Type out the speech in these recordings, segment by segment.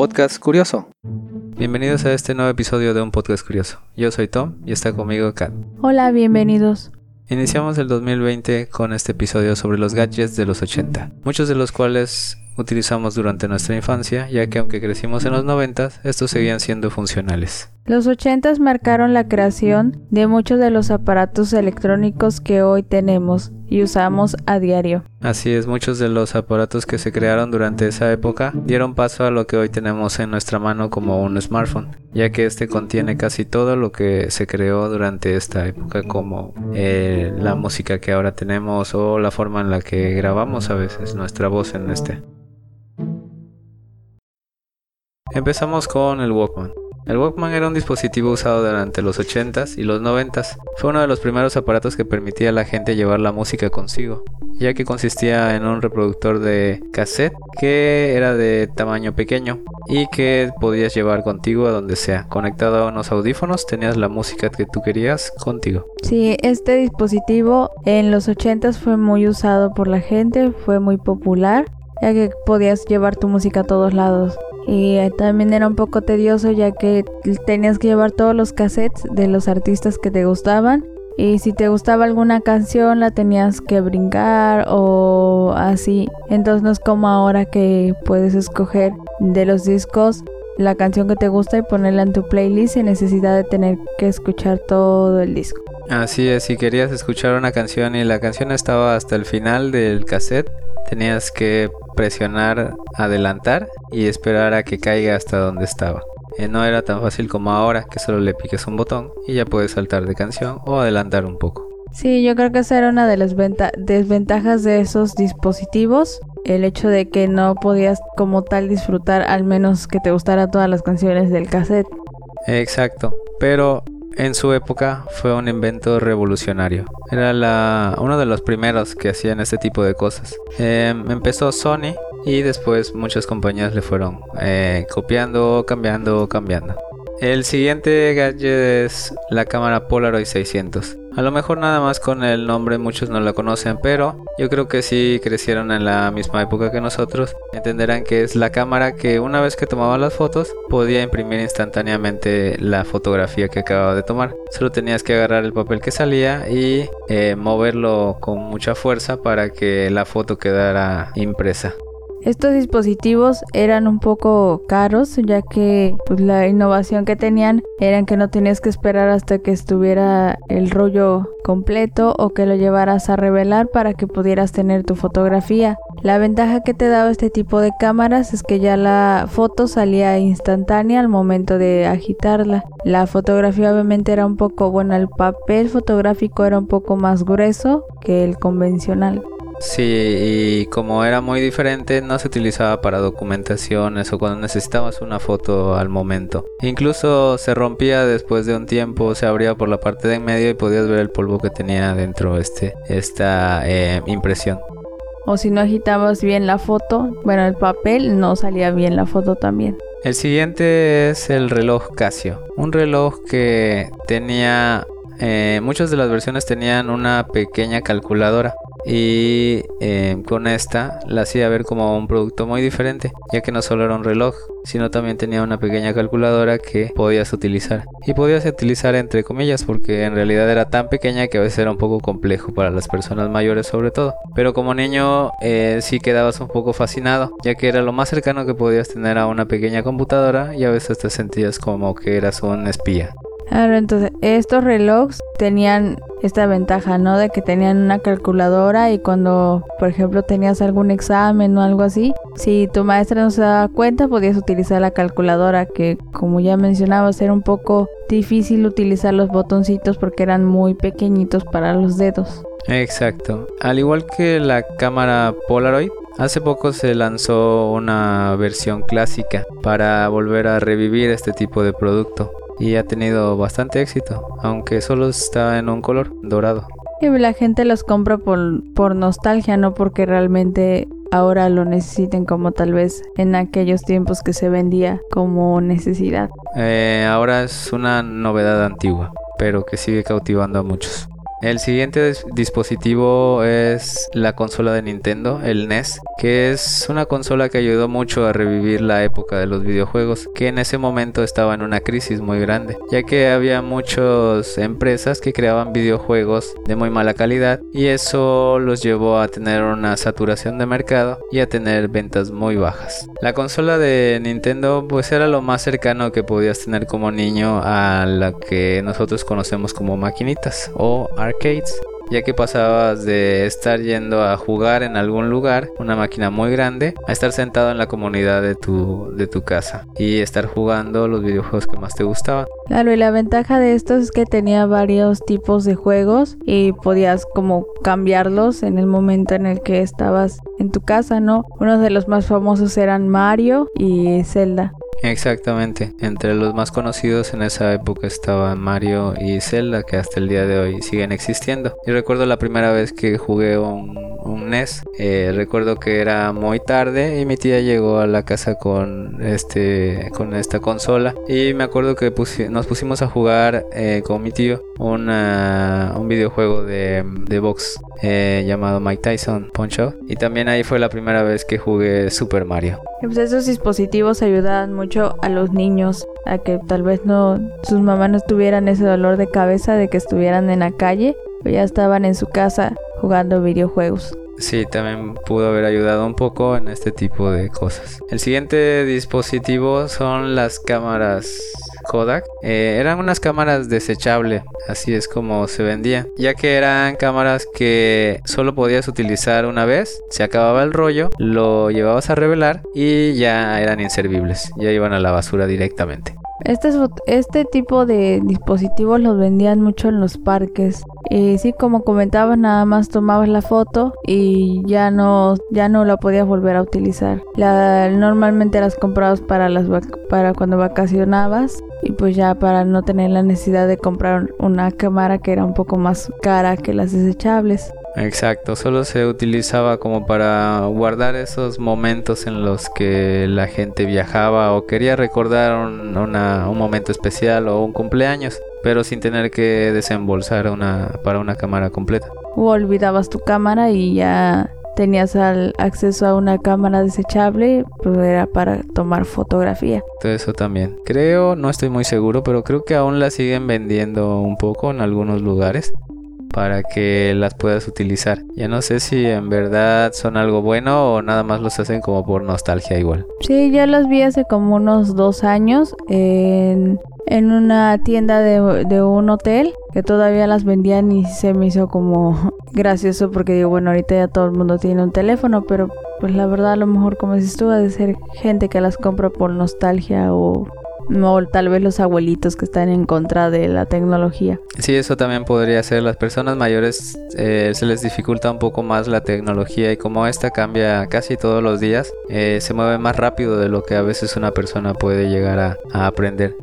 podcast curioso. Bienvenidos a este nuevo episodio de Un podcast curioso. Yo soy Tom y está conmigo Kat. Hola, bienvenidos. Iniciamos el 2020 con este episodio sobre los gadgets de los 80, muchos de los cuales utilizamos durante nuestra infancia, ya que aunque crecimos en los 90, estos seguían siendo funcionales. Los 80 marcaron la creación de muchos de los aparatos electrónicos que hoy tenemos y usamos a diario. Así es, muchos de los aparatos que se crearon durante esa época dieron paso a lo que hoy tenemos en nuestra mano como un smartphone, ya que este contiene casi todo lo que se creó durante esta época, como eh, la música que ahora tenemos o la forma en la que grabamos a veces nuestra voz en este. Empezamos con el Walkman. El Walkman era un dispositivo usado durante los 80s y los 90s. Fue uno de los primeros aparatos que permitía a la gente llevar la música consigo, ya que consistía en un reproductor de cassette que era de tamaño pequeño y que podías llevar contigo a donde sea. Conectado a unos audífonos tenías la música que tú querías contigo. Sí, este dispositivo en los 80s fue muy usado por la gente, fue muy popular, ya que podías llevar tu música a todos lados y también era un poco tedioso ya que tenías que llevar todos los cassettes de los artistas que te gustaban y si te gustaba alguna canción la tenías que brincar o así. Entonces no es como ahora que puedes escoger de los discos la canción que te gusta y ponerla en tu playlist sin necesidad de tener que escuchar todo el disco. Así es, si querías escuchar una canción y la canción estaba hasta el final del cassette, tenías que presionar adelantar y esperar a que caiga hasta donde estaba. Eh, no era tan fácil como ahora que solo le piques un botón y ya puedes saltar de canción o adelantar un poco. Sí, yo creo que esa era una de las desventajas de esos dispositivos, el hecho de que no podías como tal disfrutar al menos que te gustara todas las canciones del cassette. Exacto, pero en su época fue un invento revolucionario. Era la, uno de los primeros que hacían este tipo de cosas. Em, empezó Sony y después muchas compañías le fueron eh, copiando, cambiando, cambiando. El siguiente gadget es la cámara Polaroid 600. A lo mejor nada más con el nombre muchos no la conocen, pero yo creo que si crecieron en la misma época que nosotros, entenderán que es la cámara que una vez que tomaba las fotos podía imprimir instantáneamente la fotografía que acababa de tomar. Solo tenías que agarrar el papel que salía y eh, moverlo con mucha fuerza para que la foto quedara impresa. Estos dispositivos eran un poco caros ya que pues, la innovación que tenían era que no tenías que esperar hasta que estuviera el rollo completo o que lo llevaras a revelar para que pudieras tener tu fotografía. La ventaja que te daba este tipo de cámaras es que ya la foto salía instantánea al momento de agitarla. La fotografía obviamente era un poco, bueno, el papel fotográfico era un poco más grueso que el convencional. Sí, y como era muy diferente, no se utilizaba para documentaciones o cuando necesitabas una foto al momento. Incluso se rompía después de un tiempo, se abría por la parte de en medio y podías ver el polvo que tenía dentro este, esta eh, impresión. O si no agitabas bien la foto, bueno, el papel no salía bien la foto también. El siguiente es el reloj Casio, un reloj que tenía eh, muchas de las versiones tenían una pequeña calculadora y eh, con esta la hacía ver como un producto muy diferente, ya que no solo era un reloj, sino también tenía una pequeña calculadora que podías utilizar. Y podías utilizar entre comillas porque en realidad era tan pequeña que a veces era un poco complejo para las personas mayores sobre todo. Pero como niño eh, sí quedabas un poco fascinado, ya que era lo más cercano que podías tener a una pequeña computadora y a veces te sentías como que eras un espía. Claro, entonces estos relojes tenían esta ventaja, ¿no? De que tenían una calculadora y cuando, por ejemplo, tenías algún examen o algo así, si tu maestra no se daba cuenta, podías utilizar la calculadora, que como ya mencionabas, era un poco difícil utilizar los botoncitos porque eran muy pequeñitos para los dedos. Exacto. Al igual que la cámara Polaroid, Hace poco se lanzó una versión clásica para volver a revivir este tipo de producto y ha tenido bastante éxito, aunque solo está en un color dorado. Y la gente los compra por, por nostalgia, no porque realmente ahora lo necesiten como tal vez en aquellos tiempos que se vendía como necesidad. Eh, ahora es una novedad antigua, pero que sigue cautivando a muchos. El siguiente dispositivo es la consola de Nintendo, el NES, que es una consola que ayudó mucho a revivir la época de los videojuegos, que en ese momento estaba en una crisis muy grande, ya que había muchas empresas que creaban videojuegos de muy mala calidad y eso los llevó a tener una saturación de mercado y a tener ventas muy bajas. La consola de Nintendo pues era lo más cercano que podías tener como niño a la que nosotros conocemos como maquinitas o arcades ya que pasabas de estar yendo a jugar en algún lugar, una máquina muy grande, a estar sentado en la comunidad de tu, de tu casa y estar jugando los videojuegos que más te gustaban. Claro, y la ventaja de esto es que tenía varios tipos de juegos y podías como cambiarlos en el momento en el que estabas en tu casa, ¿no? Uno de los más famosos eran Mario y Zelda. Exactamente, entre los más conocidos en esa época estaban Mario y Zelda que hasta el día de hoy siguen existiendo. Yo recuerdo la primera vez que jugué un, NES, eh, recuerdo que era muy tarde y mi tía llegó a la casa con este con esta consola y me acuerdo que nos pusimos a jugar eh, con mi tío un videojuego de, de box eh, llamado Mike Tyson Punch y también ahí fue la primera vez que jugué Super Mario. Pues esos dispositivos ayudaban mucho a los niños a que tal vez no sus mamás no tuvieran ese dolor de cabeza de que estuvieran en la calle, o ya estaban en su casa jugando videojuegos. Sí, también pudo haber ayudado un poco en este tipo de cosas. El siguiente dispositivo son las cámaras Kodak. Eh, eran unas cámaras desechables, así es como se vendían, ya que eran cámaras que solo podías utilizar una vez, se acababa el rollo, lo llevabas a revelar y ya eran inservibles, ya iban a la basura directamente. Este, este tipo de dispositivos los vendían mucho en los parques. Y sí, como comentabas, nada más tomabas la foto y ya no, ya no la podías volver a utilizar. Normalmente las comprabas para, las, para cuando vacacionabas y pues ya para no tener la necesidad de comprar una cámara que era un poco más cara que las desechables. Exacto, solo se utilizaba como para guardar esos momentos en los que la gente viajaba o quería recordar un, un momento especial o un cumpleaños, pero sin tener que desembolsar una, para una cámara completa. O olvidabas tu cámara y ya tenías al acceso a una cámara desechable, pues era para tomar fotografía. Todo eso también. Creo, no estoy muy seguro, pero creo que aún la siguen vendiendo un poco en algunos lugares para que las puedas utilizar. Ya no sé si en verdad son algo bueno o nada más los hacen como por nostalgia igual. Sí, ya las vi hace como unos dos años en, en una tienda de, un hotel que todavía las vendían y se me hizo como gracioso porque digo, bueno, ahorita ya todo el mundo tiene un teléfono, pero pues la verdad a lo mejor como dices tú, ha de ser gente que las compra por nostalgia o o tal vez los abuelitos que están en contra de la tecnología. Sí, eso también podría ser. Las personas mayores eh, se les dificulta un poco más la tecnología y como esta cambia casi todos los días, eh, se mueve más rápido de lo que a veces una persona puede llegar a, aprender.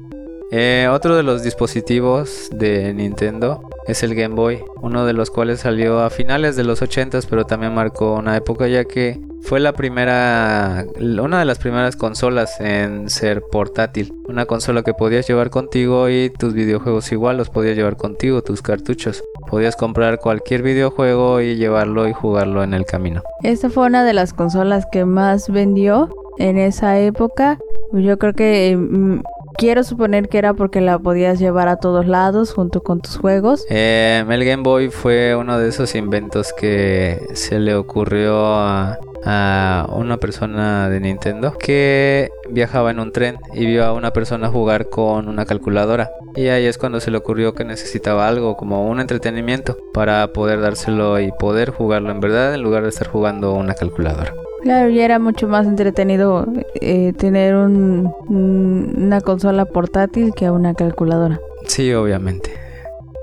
Eh, otro de los dispositivos de Nintendo es el Game Boy, uno de los cuales salió a finales de los 80 pero también marcó una época ya que fue la primera, una de las primeras consolas en ser portátil. Una consola que podías llevar contigo y tus videojuegos igual los podías llevar contigo, tus cartuchos. Podías comprar cualquier videojuego y llevarlo y jugarlo en el camino. Esta fue una de las consolas que más vendió en esa época. Yo creo que mm, Quiero suponer que era porque la podías llevar a todos lados junto con tus juegos. Eh, el Game Boy fue uno de esos inventos que se le ocurrió a, a una persona de Nintendo que viajaba en un tren y vio a una persona jugar con una calculadora. Y ahí es cuando se le ocurrió que necesitaba algo como un entretenimiento para poder dárselo y poder jugarlo en verdad en lugar de estar jugando una calculadora. Claro, ya era mucho más entretenido eh, tener un, una consola portátil que una calculadora. Sí, obviamente.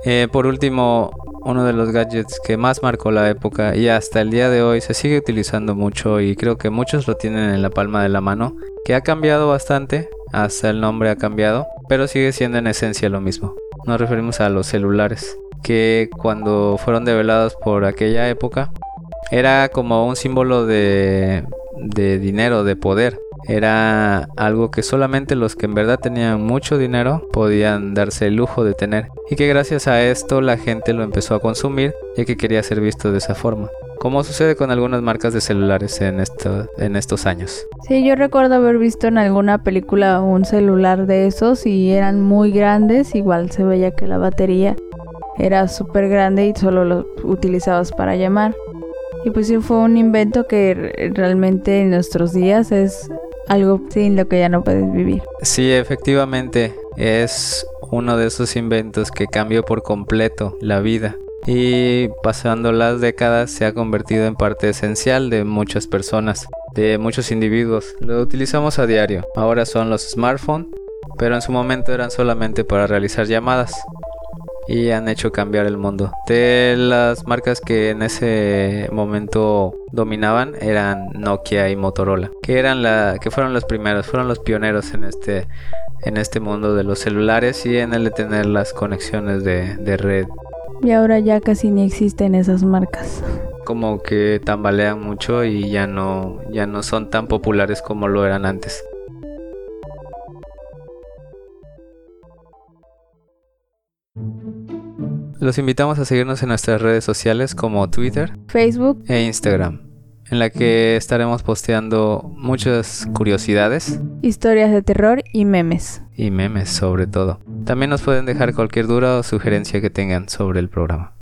Eh, por último, uno de los gadgets que más marcó la época y hasta el día de hoy se sigue utilizando mucho y creo que muchos lo tienen en la palma de la mano, que ha cambiado bastante, hasta el nombre ha cambiado, pero sigue siendo en esencia lo mismo. Nos referimos a los celulares, que cuando fueron develados por aquella época era como un símbolo de, de dinero, de poder. era algo que solamente los que en verdad tenían mucho dinero podían darse el lujo de tener y que gracias a esto la gente lo empezó a consumir ya que quería ser visto de esa forma como sucede con algunas marcas de celulares en, en estos años. Sí, yo recuerdo haber visto en alguna película un celular de esos y eran muy grandes, igual se veía que la batería era súper grande y solo lo utilizabas para llamar. Y pues sí fue un invento que realmente en nuestros días es algo sin lo que ya no puedes vivir. Sí, efectivamente es uno de esos inventos que cambió por completo la vida y pasando las décadas se ha convertido en parte esencial de muchas personas, de muchos individuos. Lo utilizamos a diario. Ahora son los smartphones, pero en su momento eran solamente para realizar llamadas y han hecho cambiar el mundo. De las marcas que en ese momento dominaban eran Nokia y Motorola, que eran la que fueron los primeros, fueron los pioneros en este en este mundo de los celulares y en el de tener las conexiones de, de red y ahora ya casi ni existen esas marcas. Como que tambalean mucho y ya no, ya no son tan populares como lo eran antes. Los invitamos a seguirnos en nuestras redes sociales como Twitter, Facebook e Instagram en la que estaremos posteando muchas curiosidades. Historias de terror y memes. Y memes sobre todo. También nos pueden dejar cualquier duda o sugerencia que tengan sobre el programa.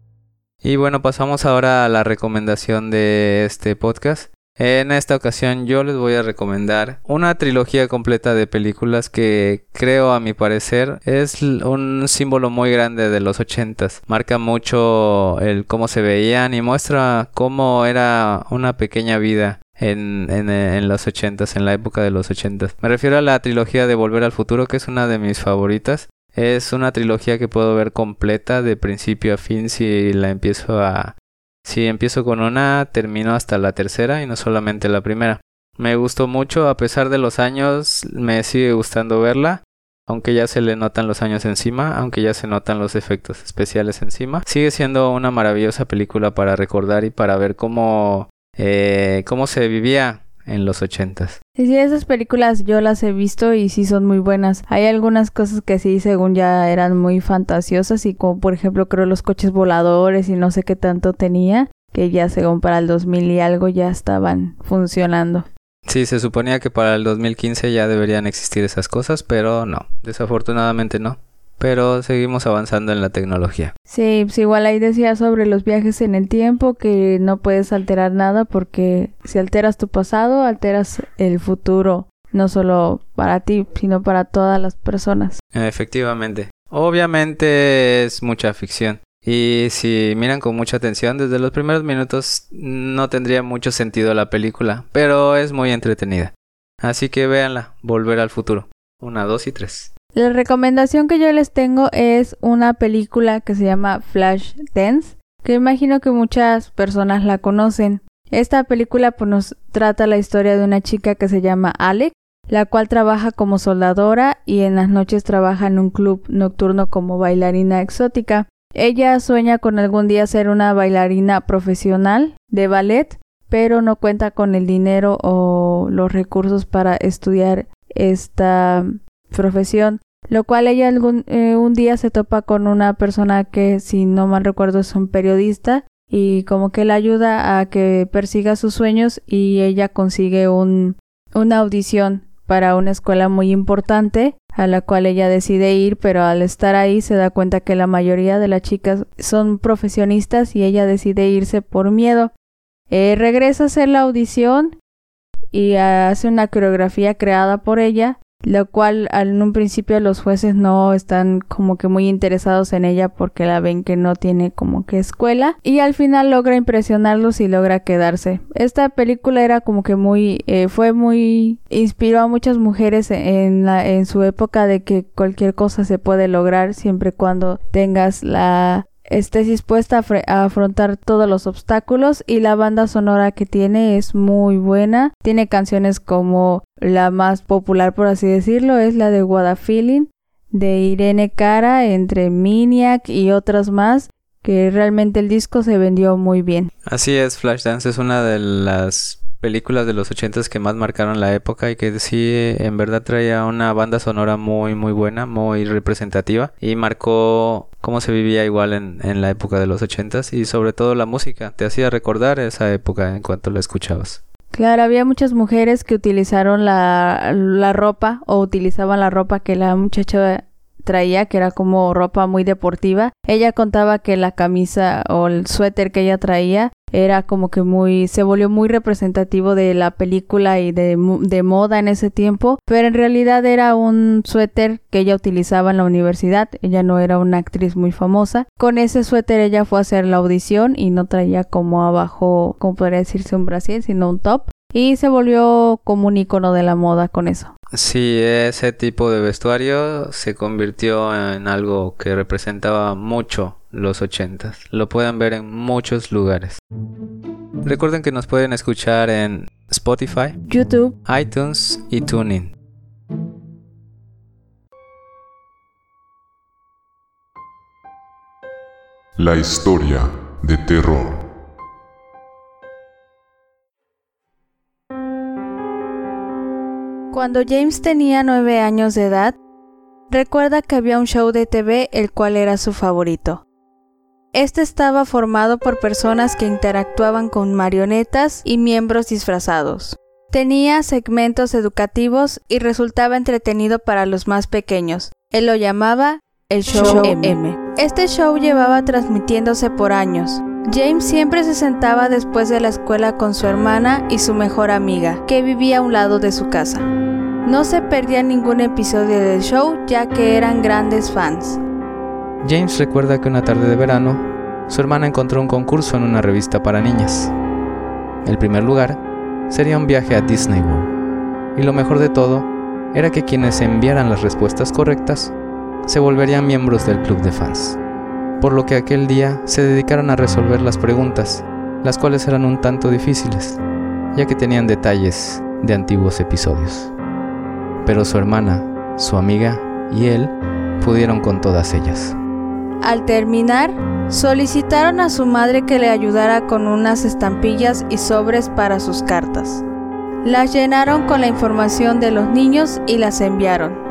Y bueno, pasamos ahora a la recomendación de este podcast. En esta ocasión yo les voy a recomendar una trilogía completa de películas que creo a mi parecer es un símbolo muy grande de los ochentas. Marca mucho el cómo se veían y muestra cómo era una pequeña vida en, en, en, los ochentas, en la época de los ochentas. Me refiero a la trilogía de Volver al Futuro, que es una de mis favoritas. Es una trilogía que puedo ver completa de principio a fin si la empiezo a, si empiezo con una, termino hasta la tercera y no solamente la primera. Me gustó mucho, a pesar de los años, me sigue gustando verla. Aunque ya se le notan los años encima, aunque ya se notan los efectos especiales encima, sigue siendo una maravillosa película para recordar y para ver cómo, eh, cómo se vivía en los ochentas. Sí, sí, esas películas yo las he visto y sí son muy buenas. Hay algunas cosas que sí, según ya eran muy fantasiosas y como por ejemplo creo los coches voladores y no sé qué tanto tenía, que ya según para el 2000 y algo ya estaban funcionando. Sí, se suponía que para el 2015 ya deberían existir esas cosas, pero no, desafortunadamente no pero seguimos avanzando en la tecnología. Sí, pues igual ahí decía sobre los viajes en el tiempo que no puedes alterar nada porque si alteras tu pasado, alteras el futuro, no solo para ti, sino para todas las personas. Efectivamente. Obviamente es mucha ficción. Y si miran con mucha atención, desde los primeros minutos no tendría mucho sentido la película, pero es muy entretenida. Así que véanla, Volver al futuro. Una, dos y tres. La recomendación que yo les tengo es una película que se llama Flash Dance, que imagino que muchas personas la conocen. Esta película pues, nos trata la historia de una chica que se llama Alec, la cual trabaja como soldadora y en las noches trabaja en un club nocturno como bailarina exótica. Ella sueña con algún día ser una bailarina profesional de ballet, pero no cuenta con el dinero o los recursos para estudiar esta profesión, lo cual ella algún, eh, un día se topa con una persona que, si no mal recuerdo, es un periodista y como que le ayuda a que persiga sus sueños y ella consigue un, una audición para una escuela muy importante a la cual ella decide ir, pero al estar ahí se da cuenta que la mayoría de las chicas son profesionistas y ella decide irse por miedo. Eh, regresa a hacer la audición y hace una coreografía creada por ella lo cual en un principio los jueces no están como que muy interesados en ella porque la ven que no tiene como que escuela y al final logra impresionarlos y logra quedarse. Esta película era como que muy eh, fue muy inspiró a muchas mujeres en la en su época de que cualquier cosa se puede lograr siempre cuando tengas la estés dispuesta a, afrontar todos los obstáculos y la banda sonora que tiene es muy buena. Tiene canciones como la más popular por así decirlo es la de What Feeling de Irene Cara entre Miniac y otras más que realmente el disco se vendió muy bien. Así es, Flashdance es una de las películas de los ochentas que más marcaron la época y que sí en verdad traía una banda sonora muy muy buena, muy representativa y marcó cómo se vivía igual en, en la época de los ochentas y sobre todo la música, te hacía recordar esa época en cuanto la escuchabas. Claro, había muchas mujeres que utilizaron la, la ropa o utilizaban la ropa que la muchacha traía, que era como ropa muy deportiva. Ella contaba que la camisa o el suéter que ella traía era como que muy, se volvió muy representativo de la película y de, moda en ese tiempo, pero en realidad era un suéter que ella utilizaba en la universidad, ella no era una actriz muy famosa. Con ese suéter ella fue a hacer la audición y no traía como abajo, como podría decirse un brasil, sino un top y se volvió como un icono de la moda con eso. Sí, ese tipo de vestuario se convirtió en algo que representaba mucho los ochentas. Lo pueden ver en muchos lugares. Recuerden que nos pueden escuchar en Spotify, YouTube, iTunes y TuneIn. La historia de terror. Cuando James tenía nueve años de edad, recuerda que había un show de TV el cual era su favorito. Este estaba formado por personas que interactuaban con marionetas y miembros disfrazados. Tenía segmentos educativos y resultaba entretenido para los más pequeños. Él lo llamaba el Show, M. Este show llevaba transmitiéndose por años. James siempre se sentaba después de la escuela con su hermana y su mejor amiga, que vivía a un lado de su casa. No se perdía ningún episodio del show ya que eran grandes fans. James recuerda que una tarde de verano, su hermana encontró un concurso en una revista para niñas. El primer lugar sería un viaje a Disney World. Y lo mejor de todo era que quienes enviaran las respuestas correctas se volverían miembros del club de fans. Por lo que aquel día se dedicaron a resolver las preguntas, las cuales eran un tanto difíciles, ya que tenían detalles de antiguos episodios pero su hermana, su amiga y él pudieron con todas ellas. Al terminar, solicitaron a su madre que le ayudara con unas estampillas y sobres para sus cartas. Las llenaron con la información de los niños y las enviaron.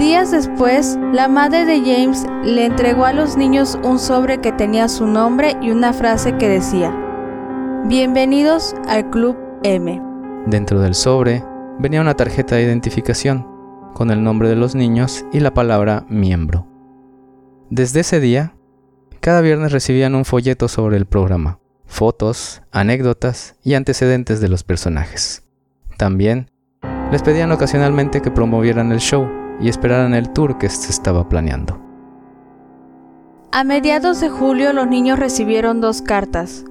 Días después, la madre de James le entregó a los niños un sobre que tenía su nombre y una frase que decía, Bienvenidos al Club M. Dentro del sobre venía una tarjeta de identificación con el nombre de los niños y la palabra miembro. Desde ese día, cada viernes recibían un folleto sobre el programa, fotos, anécdotas y antecedentes de los personajes. También les pedían ocasionalmente que promovieran el show y esperaran el tour que se estaba planeando. A mediados de julio los niños recibieron dos cartas,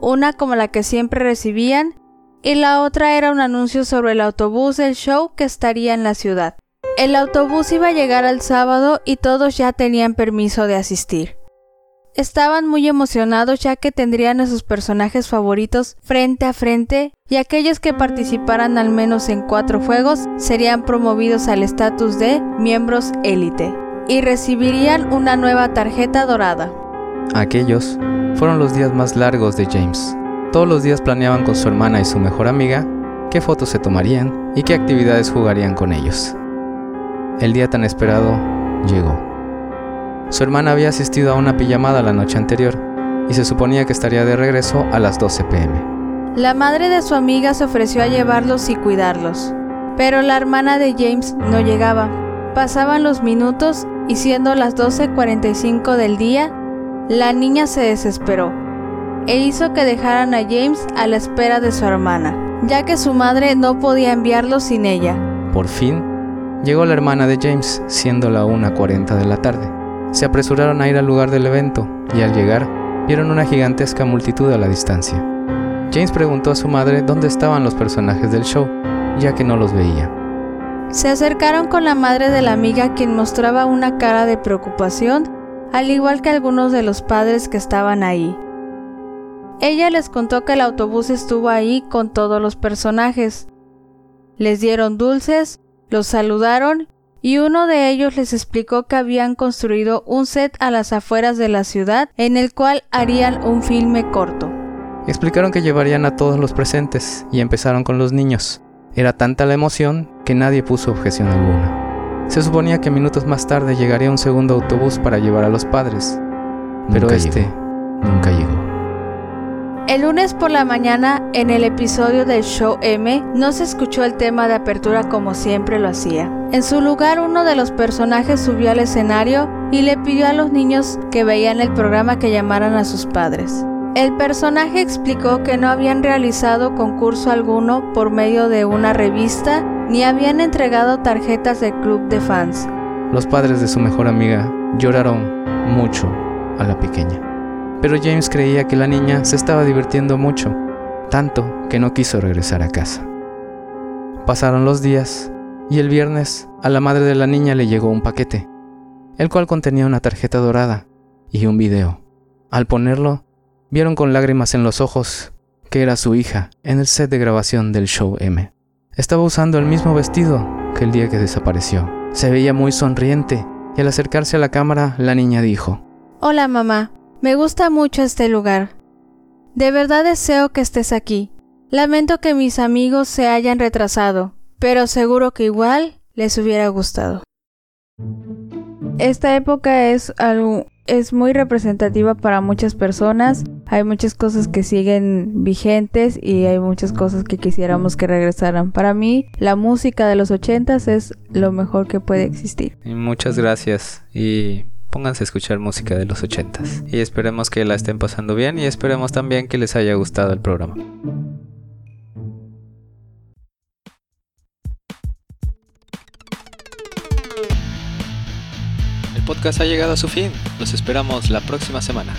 una como la que siempre recibían y la otra era un anuncio sobre el autobús del show que estaría en la ciudad. El autobús iba a llegar al sábado y todos ya tenían permiso de asistir. Estaban muy emocionados ya que tendrían a sus personajes favoritos frente a frente y aquellos que participaran al menos en cuatro juegos serían promovidos al estatus de miembros élite y recibirían una nueva tarjeta dorada. Aquellos fueron los días más largos de James. Todos los días planeaban con su hermana y su mejor amiga qué fotos se tomarían y qué actividades jugarían con ellos. El día tan esperado llegó. Su hermana había asistido a una pijamada la noche anterior y se suponía que estaría de regreso a las 12 pm. La madre de su amiga se ofreció a llevarlos y cuidarlos, pero la hermana de James no llegaba. Pasaban los minutos y siendo las 12.45 del día, la niña se desesperó e hizo que dejaran a James a la espera de su hermana, ya que su madre no podía enviarlo sin ella. Por fin, llegó la hermana de James, siendo la 1.40 de la tarde. Se apresuraron a ir al lugar del evento y al llegar vieron una gigantesca multitud a la distancia. James preguntó a su madre dónde estaban los personajes del show, ya que no los veía. Se acercaron con la madre de la amiga quien mostraba una cara de preocupación, al igual que algunos de los padres que estaban ahí. Ella les contó que el autobús estuvo ahí con todos los personajes. Les dieron dulces, los saludaron y uno de ellos les explicó que habían construido un set a las afueras de la ciudad en el cual harían un filme corto. Explicaron que llevarían a todos los presentes y empezaron con los niños. Era tanta la emoción que nadie puso objeción alguna. Se suponía que minutos más tarde llegaría un segundo autobús para llevar a los padres, pero Nunca este llegó. nunca llegó. El lunes por la mañana, en el episodio del show M, no se escuchó el tema de apertura como siempre lo hacía. En su lugar, uno de los personajes subió al escenario y le pidió a los niños que veían el programa que llamaran a sus padres. El personaje explicó que no habían realizado concurso alguno por medio de una revista ni habían entregado tarjetas del club de fans. Los padres de su mejor amiga lloraron mucho a la pequeña. Pero James creía que la niña se estaba divirtiendo mucho, tanto que no quiso regresar a casa. Pasaron los días y el viernes a la madre de la niña le llegó un paquete, el cual contenía una tarjeta dorada y un video. Al ponerlo, vieron con lágrimas en los ojos que era su hija en el set de grabación del show M. Estaba usando el mismo vestido que el día que desapareció. Se veía muy sonriente y al acercarse a la cámara la niña dijo, Hola mamá, me gusta mucho este lugar. De verdad deseo que estés aquí. Lamento que mis amigos se hayan retrasado, pero seguro que igual les hubiera gustado. Esta época es algo es muy representativa para muchas personas. Hay muchas cosas que siguen vigentes y hay muchas cosas que quisiéramos que regresaran. Para mí, la música de los ochentas es lo mejor que puede existir. Muchas gracias y pónganse a escuchar música de los ochentas. Y esperemos que la estén pasando bien y esperemos también que les haya gustado el programa. El podcast ha llegado a su fin. Los esperamos la próxima semana.